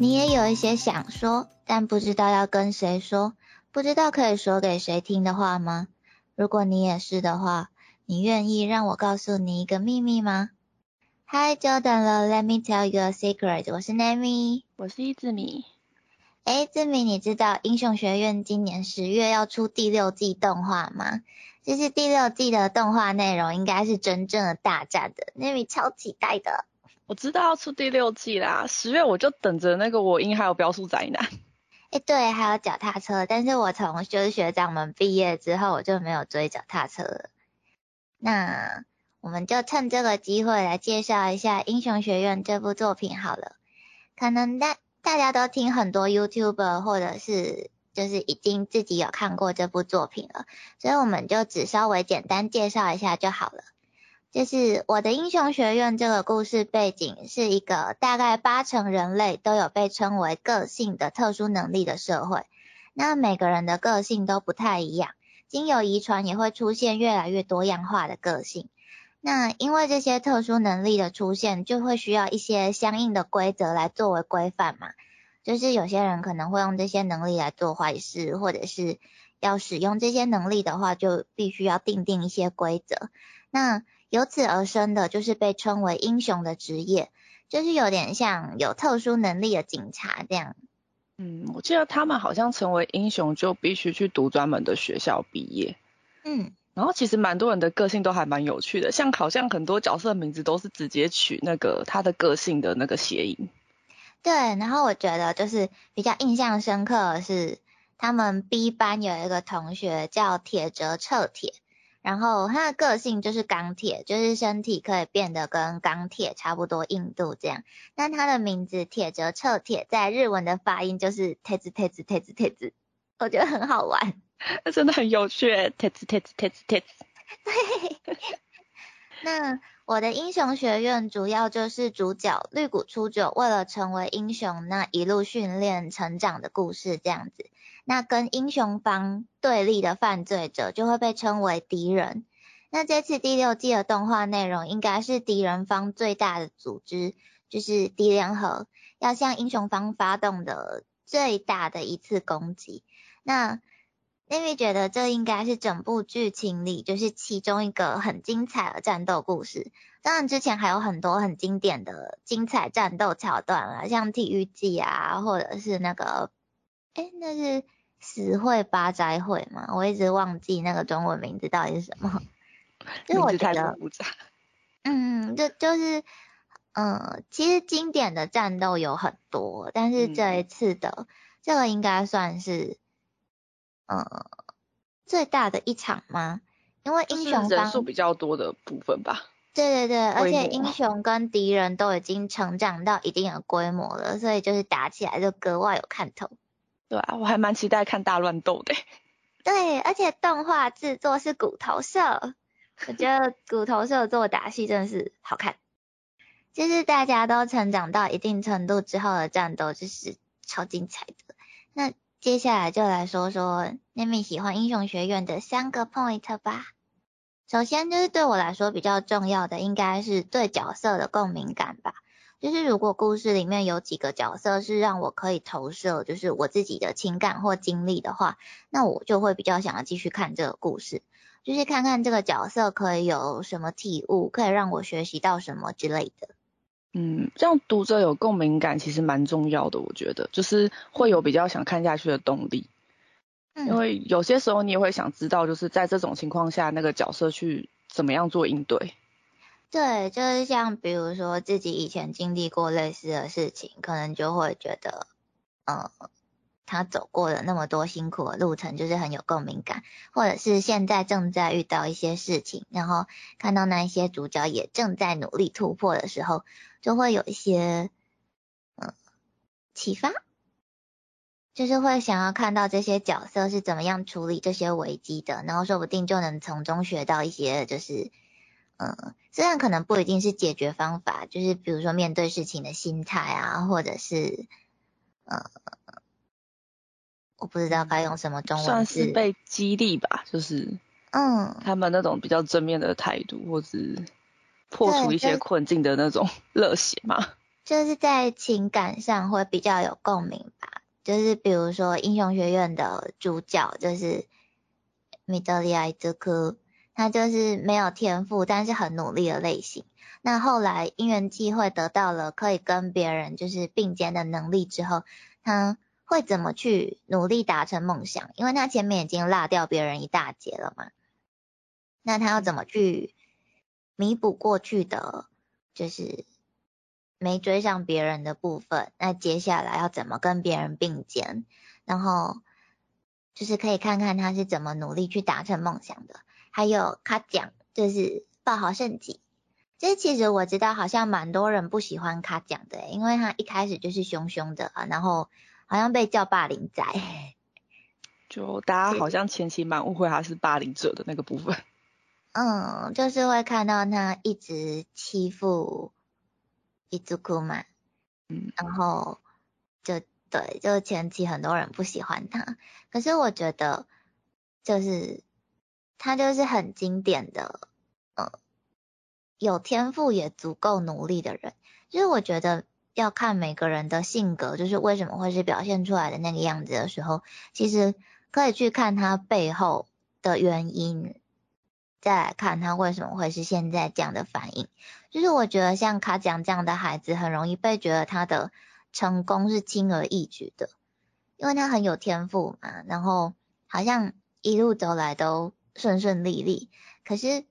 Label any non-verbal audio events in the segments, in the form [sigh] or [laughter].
你也有一些想说，但不知道要跟谁说，不知道可以说给谁听的话吗？如果你也是的话，你愿意让我告诉你一个秘密吗？嗨，久等了，Let me tell you a secret。我是 Nami，我是一字米。哎，志明，你知道英雄学院今年十月要出第六季动画吗？这是第六季的动画内容应该是真正的大战的，Nami 超期待的。我知道要出第六季啦，十月我就等着那个我英还有标速宅男。[laughs] 哎，对，还有脚踏车，但是我从就是学长们毕业之后，我就没有追脚踏车了。那我们就趁这个机会来介绍一下《英雄学院》这部作品好了。可能大大家都听很多 YouTuber 或者是就是已经自己有看过这部作品了，所以我们就只稍微简单介绍一下就好了。就是我的英雄学院这个故事背景是一个大概八成人类都有被称为个性的特殊能力的社会。那每个人的个性都不太一样，经由遗传也会出现越来越多样化的个性。那因为这些特殊能力的出现，就会需要一些相应的规则来作为规范嘛。就是有些人可能会用这些能力来做坏事，或者是要使用这些能力的话，就必须要定定一些规则。那由此而生的就是被称为英雄的职业，就是有点像有特殊能力的警察这样。嗯，我记得他们好像成为英雄就必须去读专门的学校毕业。嗯。然后其实蛮多人的个性都还蛮有趣的，像好像很多角色名字都是直接取那个他的个性的那个谐音。对，然后我觉得就是比较印象深刻的是，他们 B 班有一个同学叫铁哲彻铁，然后他的个性就是钢铁，就是身体可以变得跟钢铁差不多硬度这样。那他的名字铁哲彻铁在日文的发音就是铁子铁子铁子铁子，我觉得很好玩。[laughs] 那真的很有趣，tits tits tits tits。[laughs] 对。[laughs] 那我的英雄学院主要就是主角绿谷初九为了成为英雄，那一路训练成长的故事这样子。那跟英雄方对立的犯罪者就会被称为敌人。那这次第六季的动画内容应该是敌人方最大的组织，就是敌联合，要向英雄方发动的最大的一次攻击。那因为觉得这应该是整部剧情里就是其中一个很精彩的战斗故事。当然之前还有很多很经典的精彩战斗桥段啊，像体育季啊，或者是那个，哎，那是死会八斋会嘛？我一直忘记那个中文名字到底是什么。[laughs] 名字太复杂。嗯，就就是，嗯，其实经典的战斗有很多，但是这一次的这个应该算是。嗯，最大的一场吗？因为英雄人数比较多的部分吧。对对对，而且英雄跟敌人都已经成长到一定的规模了，所以就是打起来就格外有看头。对啊，我还蛮期待看大乱斗的。[laughs] 对，而且动画制作是骨头社，我觉得骨头社做打戏真的是好看。就是大家都成长到一定程度之后的战斗，就是超精彩的。那。接下来就来说说 Nami 喜欢英雄学院的三个 point 吧。首先就是对我来说比较重要的，应该是对角色的共鸣感吧。就是如果故事里面有几个角色是让我可以投射，就是我自己的情感或经历的话，那我就会比较想要继续看这个故事，就是看看这个角色可以有什么体悟，可以让我学习到什么之类的。嗯，这样读者有共鸣感其实蛮重要的，我觉得就是会有比较想看下去的动力。嗯，因为有些时候你也会想知道，就是在这种情况下，那个角色去怎么样做应对。对，就是像比如说自己以前经历过类似的事情，可能就会觉得，呃。他走过了那么多辛苦的路程，就是很有共鸣感，或者是现在正在遇到一些事情，然后看到那一些主角也正在努力突破的时候，就会有一些嗯启发，就是会想要看到这些角色是怎么样处理这些危机的，然后说不定就能从中学到一些就是嗯，虽然可能不一定是解决方法，就是比如说面对事情的心态啊，或者是呃。我不知道该用什么中文算是被激励吧，就是嗯，他们那种比较正面的态度，或者破除一些困境的那种 [laughs] 热血嘛。就是在情感上会比较有共鸣吧。就是比如说英雄学院的主角就是米德利埃兹科，他就是没有天赋，但是很努力的类型。那后来因缘际会得到了可以跟别人就是并肩的能力之后，他会怎么去努力达成梦想？因为他前面已经落掉别人一大截了嘛。那他要怎么去弥补过去的，就是没追上别人的部分？那接下来要怎么跟别人并肩？然后就是可以看看他是怎么努力去达成梦想的。还有卡奖，就是爆好胜己。这其实我知道，好像蛮多人不喜欢卡奖的，因为他一开始就是凶凶的，然后好像被叫霸凌仔。就大家好像前期蛮误会他是霸凌者的那个部分。嗯，就是会看到他一直欺负伊兹库嘛，嗯，然后就对，就前期很多人不喜欢他，可是我觉得就是他就是很经典的，呃，有天赋也足够努力的人，就是我觉得要看每个人的性格，就是为什么会是表现出来的那个样子的时候，其实可以去看他背后的原因。再来看他为什么会是现在这样的反应，就是我觉得像卡奖这样的孩子，很容易被觉得他的成功是轻而易举的，因为他很有天赋嘛，然后好像一路走来都顺顺利利。可是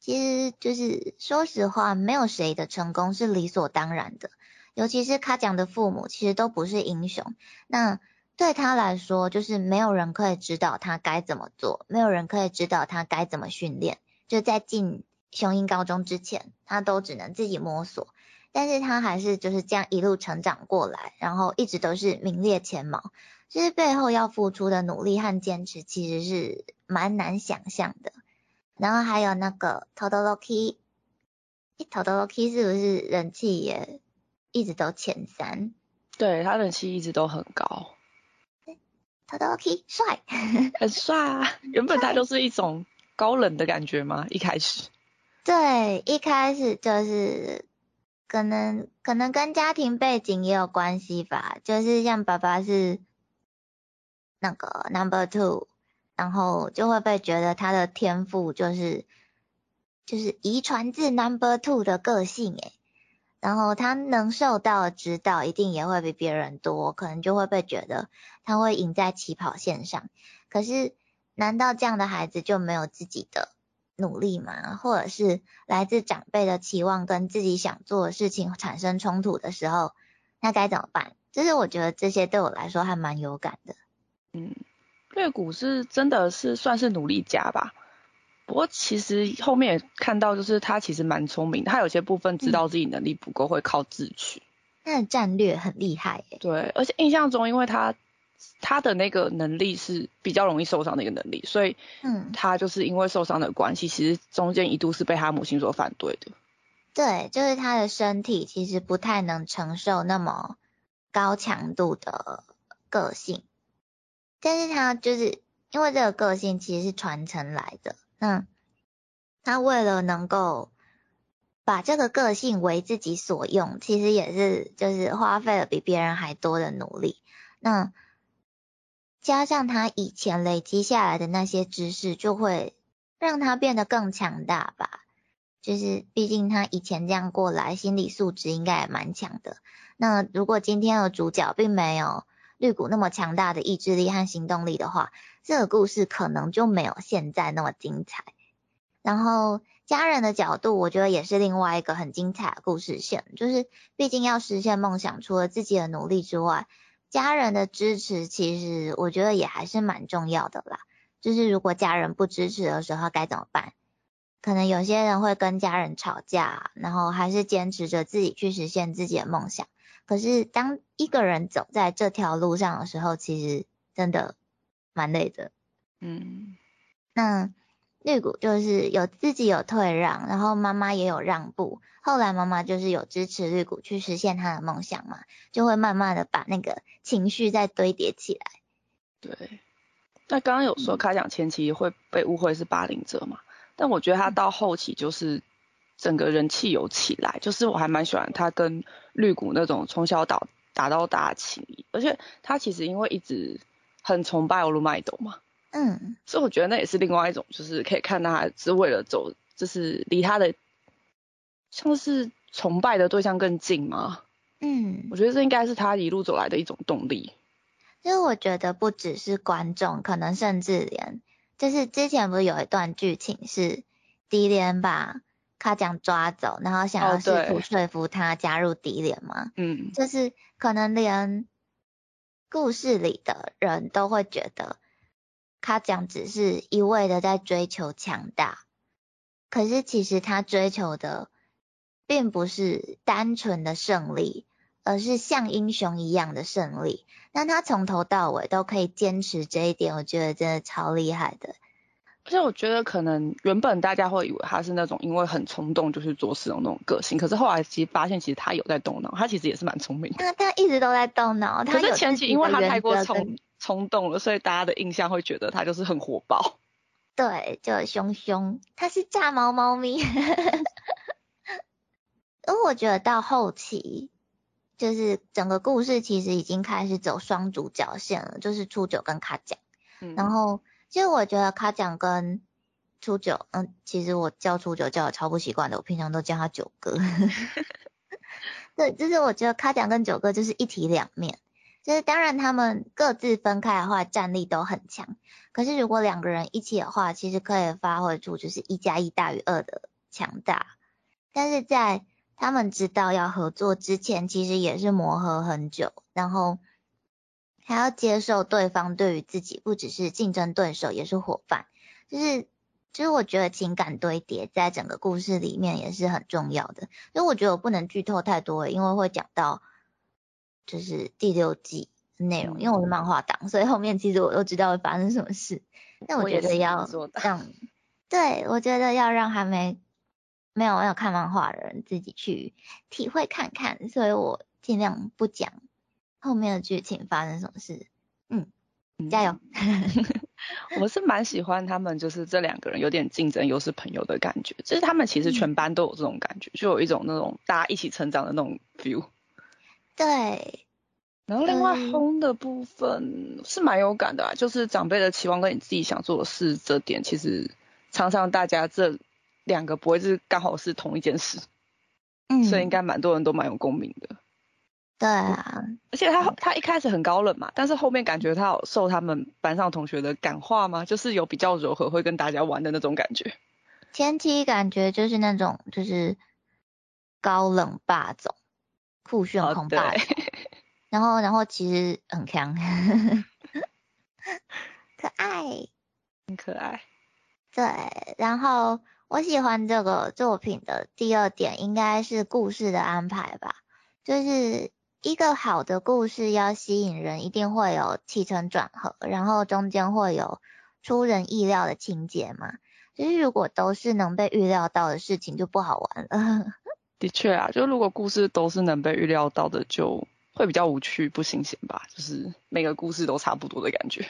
其实就是说实话，没有谁的成功是理所当然的，尤其是卡讲的父母其实都不是英雄。那对他来说，就是没有人可以指导他该怎么做，没有人可以指导他该怎么训练。就在进雄鹰高中之前，他都只能自己摸索。但是他还是就是这样一路成长过来，然后一直都是名列前茅。其实背后要付出的努力和坚持，其实是蛮难想象的。然后还有那个 Todoroki，Todoroki 是不是人气也一直都前三？对他人气一直都很高。Todoroki 帅，很帅啊！[laughs] 原本他就是一种高冷的感觉吗？一开始，对，一开始就是可能可能跟家庭背景也有关系吧，就是像爸爸是那个 Number Two，然后就会被觉得他的天赋就是就是遗传自 Number Two 的个性诶。然后他能受到指导，一定也会比别人多，可能就会被觉得他会赢在起跑线上。可是，难道这样的孩子就没有自己的努力吗？或者是来自长辈的期望跟自己想做的事情产生冲突的时候，那该怎么办？就是我觉得这些对我来说还蛮有感的。嗯，月谷是真的是算是努力家吧。不过其实后面也看到，就是他其实蛮聪明，他有些部分知道自己能力不够，会靠自取。他的战略很厉害耶。对，而且印象中，因为他他的那个能力是比较容易受伤的一个能力，所以嗯，他就是因为受伤的关系，其实中间一度是被他母亲所反对的。对，就是他的身体其实不太能承受那么高强度的个性，但是他就是因为这个个性其实是传承来的。那他为了能够把这个个性为自己所用，其实也是就是花费了比别人还多的努力。那加上他以前累积下来的那些知识，就会让他变得更强大吧。就是毕竟他以前这样过来，心理素质应该也蛮强的。那如果今天的主角并没有绿谷那么强大的意志力和行动力的话，这个故事可能就没有现在那么精彩。然后家人的角度，我觉得也是另外一个很精彩的故事线。就是毕竟要实现梦想，除了自己的努力之外，家人的支持其实我觉得也还是蛮重要的啦。就是如果家人不支持的时候该怎么办？可能有些人会跟家人吵架，然后还是坚持着自己去实现自己的梦想。可是当一个人走在这条路上的时候，其实真的。蛮累的，嗯，那绿谷就是有自己有退让，然后妈妈也有让步，后来妈妈就是有支持绿谷去实现他的梦想嘛，就会慢慢的把那个情绪再堆叠起来。对，那刚刚有说开奖前期会被误会是霸凌者嘛，但我觉得他到后期就是整个人气有起来，就是我还蛮喜欢他跟绿谷那种从小打打到大情谊，而且他其实因为一直很崇拜欧鲁麦斗嘛，嗯，所以我觉得那也是另外一种，就是可以看他是为了走，就是离他的像是崇拜的对象更近吗？嗯，我觉得这应该是他一路走来的一种动力。其实我觉得不只是观众，可能甚至连，就是之前不是有一段剧情是迪莲把卡奖抓走，然后想要试图说服他加入敌联吗？嗯，就是可能连故事里的人都会觉得卡奖只是一味的在追求强大，可是其实他追求的并不是单纯的胜利。而是像英雄一样的胜利，那他从头到尾都可以坚持这一点，我觉得真的超厉害的。而且我觉得可能原本大家会以为他是那种因为很冲动就去做事的那种个性，可是后来其实发现其实他有在动脑，他其实也是蛮聪明的。他他一直都在动脑，可是前期因为他太过冲冲动了，所以大家的印象会觉得他就是很火爆。对，就凶凶，他是炸毛猫咪。[laughs] 而我觉得到后期。就是整个故事其实已经开始走双主角线了，就是初九跟卡奖。嗯，然后其实我觉得卡奖跟初九，嗯，其实我叫初九叫的超不习惯的，我平常都叫他九哥。[laughs] 对，就是我觉得卡奖跟九哥就是一体两面，就是当然他们各自分开的话战力都很强，可是如果两个人一起的话，其实可以发挥出就是一加一大于二的强大，但是在他们知道要合作之前，其实也是磨合很久，然后还要接受对方对于自己不只是竞争对手，也是伙伴。就是，其实我觉得情感堆叠在整个故事里面也是很重要的。因为我觉得我不能剧透太多，因为会讲到就是第六季内容。因为我是漫画党，所以后面其实我都知道会发生什么事。但我觉得要让，[laughs] 对我觉得要让还没。没有没有看漫画的人自己去体会看看，所以我尽量不讲后面的剧情发生什么事。嗯，加油！[laughs] 我是蛮喜欢他们，就是这两个人有点竞争又是朋友的感觉。就是他们其实全班都有这种感觉，就有一种那种大家一起成长的那种 feel。对。然后另外轰的部分是蛮有感的啊，就是长辈的期望跟你自己想做的事这点，其实常常大家这。两个不会是刚好是同一件事，嗯，所以应该蛮多人都蛮有共鸣的。对啊，而且他他一开始很高冷嘛，但是后面感觉他有受他们班上同学的感化吗？就是有比较柔和，会跟大家玩的那种感觉。前期感觉就是那种就是高冷霸总、酷炫狂霸，[laughs] 然后然后其实很强，[laughs] 可爱，很可爱。对，然后。我喜欢这个作品的第二点应该是故事的安排吧，就是一个好的故事要吸引人，一定会有起承转合，然后中间会有出人意料的情节嘛。就是如果都是能被预料到的事情，就不好玩了。[laughs] 的确啊，就如果故事都是能被预料到的，就会比较无趣不新鲜吧，就是每个故事都差不多的感觉。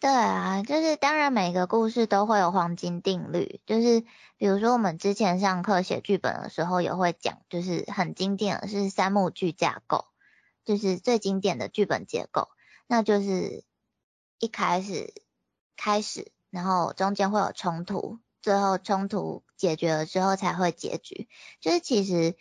对啊，就是当然每个故事都会有黄金定律，就是比如说我们之前上课写剧本的时候也会讲，就是很经典的是三幕剧架构，就是最经典的剧本结构，那就是一开始开始，然后中间会有冲突，最后冲突解决了之后才会结局，就是其实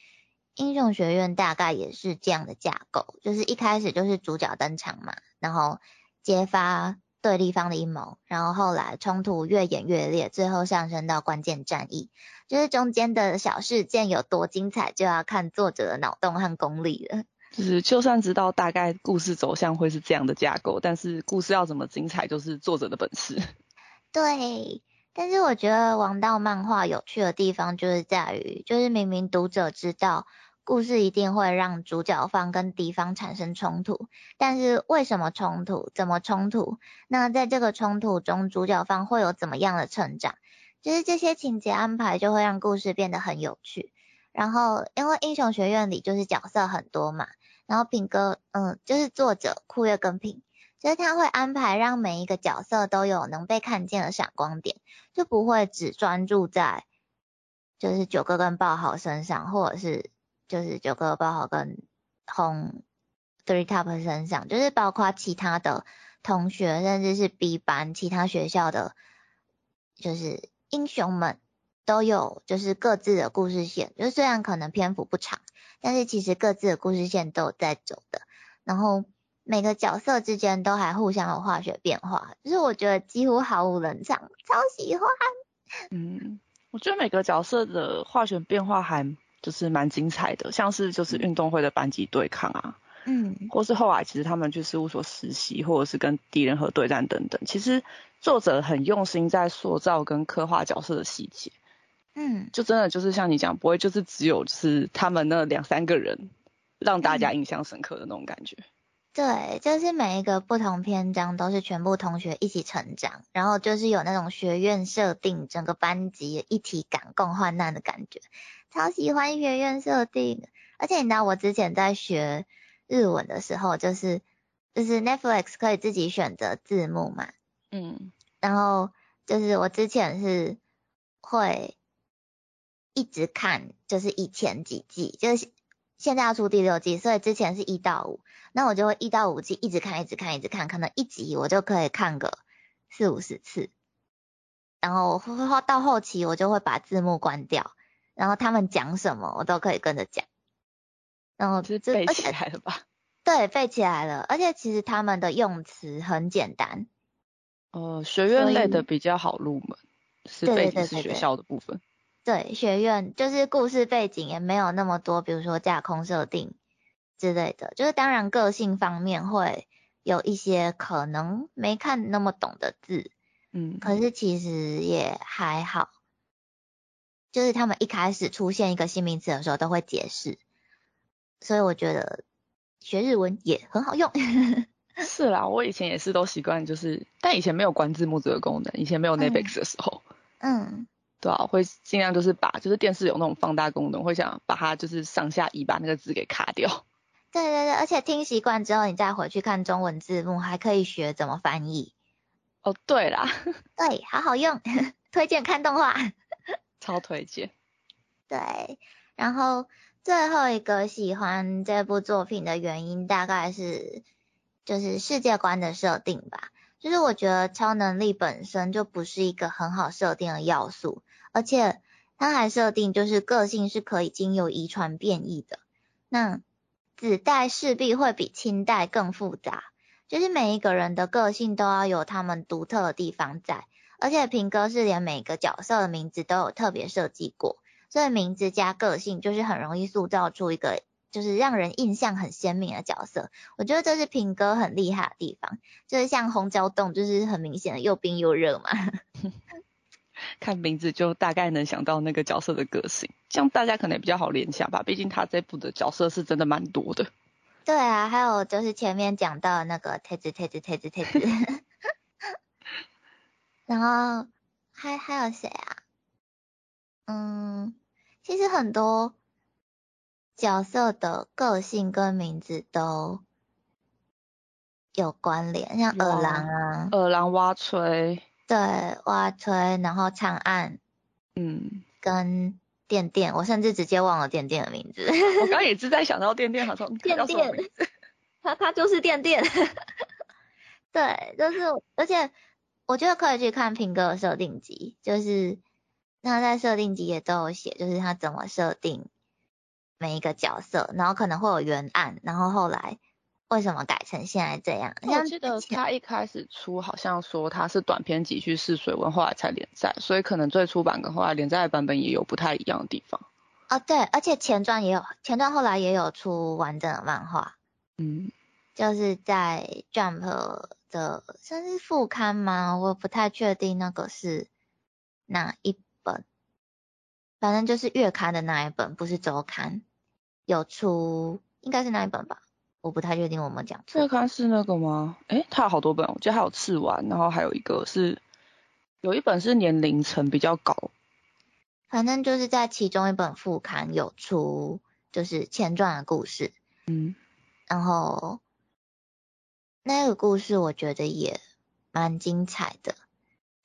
英雄学院大概也是这样的架构，就是一开始就是主角登场嘛，然后揭发。对立方的阴谋，然后后来冲突越演越烈，最后上升到关键战役。就是中间的小事件有多精彩，就要看作者的脑洞和功力了。就是就算知道大概故事走向会是这样的架构，但是故事要怎么精彩，就是作者的本事。[laughs] 对，但是我觉得王道漫画有趣的地方就是在于，就是明明读者知道。故事一定会让主角方跟敌方产生冲突，但是为什么冲突？怎么冲突？那在这个冲突中，主角方会有怎么样的成长？就是这些情节安排就会让故事变得很有趣。然后，因为英雄学院里就是角色很多嘛，然后品哥，嗯，就是作者酷月跟品，就是他会安排让每一个角色都有能被看见的闪光点，就不会只专注在。就是九哥跟爆豪身上，或者是就是九哥、爆豪跟红 Three Top 身上，就是包括其他的同学，甚至是 B 班其他学校的，就是英雄们都有，就是各自的故事线。就虽然可能篇幅不长，但是其实各自的故事线都有在走的。然后每个角色之间都还互相有化学变化，就是我觉得几乎毫无冷场，超喜欢。嗯。我觉得每个角色的化学变化还就是蛮精彩的，像是就是运动会的班级对抗啊，嗯，或是后来其实他们去事务所实习，或者是跟敌人和对战等等，其实作者很用心在塑造跟刻画角色的细节，嗯，就真的就是像你讲，不会就是只有就是他们那两三个人让大家印象深刻的那种感觉。对，就是每一个不同篇章都是全部同学一起成长，然后就是有那种学院设定，整个班级一体感、共患难的感觉，超喜欢学院设定。而且你知道我之前在学日文的时候，就是就是 Netflix 可以自己选择字幕嘛，嗯，然后就是我之前是会一直看，就是以前几季，就是现在要出第六季，所以之前是一到五。那我就会一到五季一直看，一直看，一直看，可能一集我就可以看个四五十次，然后到后期我就会把字幕关掉，然后他们讲什么我都可以跟着讲，然后就背起来了吧？[laughs] 对，背起来了，而且其实他们的用词很简单。呃，学院类的比较好入门，是背景是学校的部分。对，学院就是故事背景也没有那么多，比如说架空设定。之类的，就是当然个性方面会有一些可能没看那么懂的字，嗯，可是其实也还好，就是他们一开始出现一个新名词的时候都会解释，所以我觉得学日文也很好用。[laughs] 是啦，我以前也是都习惯，就是但以前没有关字幕这个功能，以前没有 Netflix 的时候，嗯，对啊，会尽量就是把就是电视有那种放大功能，会想把它就是上下移把那个字给卡掉。[laughs] 对对对，而且听习惯之后，你再回去看中文字幕，还可以学怎么翻译。哦，对啦，[laughs] 对，好好用，推荐看动画，超推荐。对，然后最后一个喜欢这部作品的原因，大概是就是世界观的设定吧。就是我觉得超能力本身就不是一个很好设定的要素，而且它还设定就是个性是可以经由遗传变异的。那子代势必会比亲代更复杂，就是每一个人的个性都要有他们独特的地方在，而且平哥是连每个角色的名字都有特别设计过，所以名字加个性就是很容易塑造出一个就是让人印象很鲜明的角色。我觉得这是平哥很厉害的地方，就是像红椒洞就是很明显的又冰又热嘛。[laughs] 看名字就大概能想到那个角色的个性，这样大家可能也比较好联想吧。毕竟他这部的角色是真的蛮多的。对啊，还有就是前面讲到那个太子太子太子太子，[laughs] 然后还还有谁啊？嗯，其实很多角色的个性跟名字都有关联，像二郎啊，二郎蛙吹。对，挖推，然后长按，嗯，跟电电，我甚至直接忘了电电的名字。我刚也是在想到电电，好像电电，[laughs] 他他就是电电。[laughs] 对，就是，而且我觉得可以去看平哥的设定集，就是那在设定集也都有写，就是他怎么设定每一个角色，然后可能会有原案，然后后来。为什么改成现在这样？我记得他一开始出好像说他是短篇集去试水温，后来才连载，所以可能最初版跟后来连载的版本也有不太一样的地方。哦，对，而且前传也有，前传后来也有出完整的漫画。嗯，就是在 Jump 的算是副刊吗？我不太确定那个是哪一本，反正就是月刊的那一本，不是周刊，有出，应该是那一本吧。我不太确定我们讲这刊是那个吗？诶，它有好多本，我记得还有刺丸，然后还有一个是有一本是年龄层比较高，反正就是在其中一本副刊有出就是前传的故事，嗯，然后那个故事我觉得也蛮精彩的，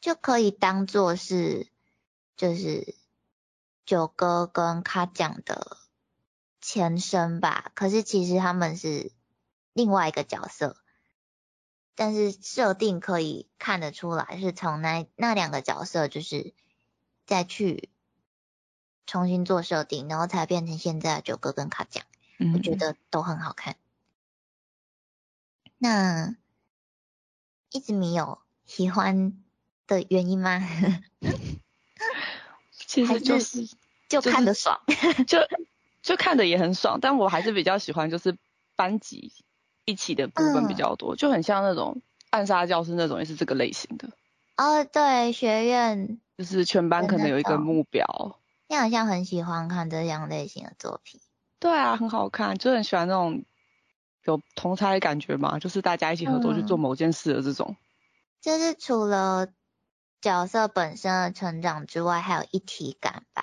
就可以当做是就是九哥跟他讲的前身吧，可是其实他们是另外一个角色，但是设定可以看得出来是从那那两个角色就是再去重新做设定，然后才变成现在的九哥跟卡奖，我觉得都很好看。那一直没有喜欢的原因吗？[laughs] 其实就是就看得爽，就就看的也很爽，但我还是比较喜欢就是班级一起的部分比较多，就很像那种暗杀教室那种也是这个类型的。哦，对，学院就是全班可能有一个目标。你好像很喜欢看这样类型的作品。对啊，很好看，就很喜欢那种有同差的感觉嘛，就是大家一起合作去做某件事的这种。就是除了。角色本身的成长之外，还有一体感吧。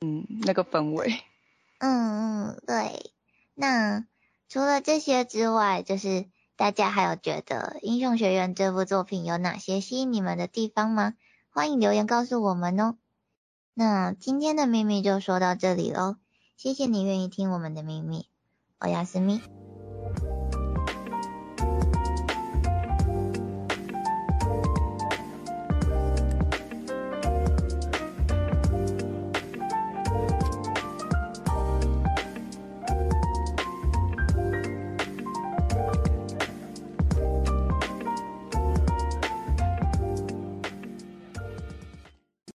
嗯，那个氛围。嗯嗯，对。那除了这些之外，就是大家还有觉得《英雄学院》这部作品有哪些吸引你们的地方吗？欢迎留言告诉我们哦。那今天的秘密就说到这里喽，谢谢你愿意听我们的秘密，我亚斯密。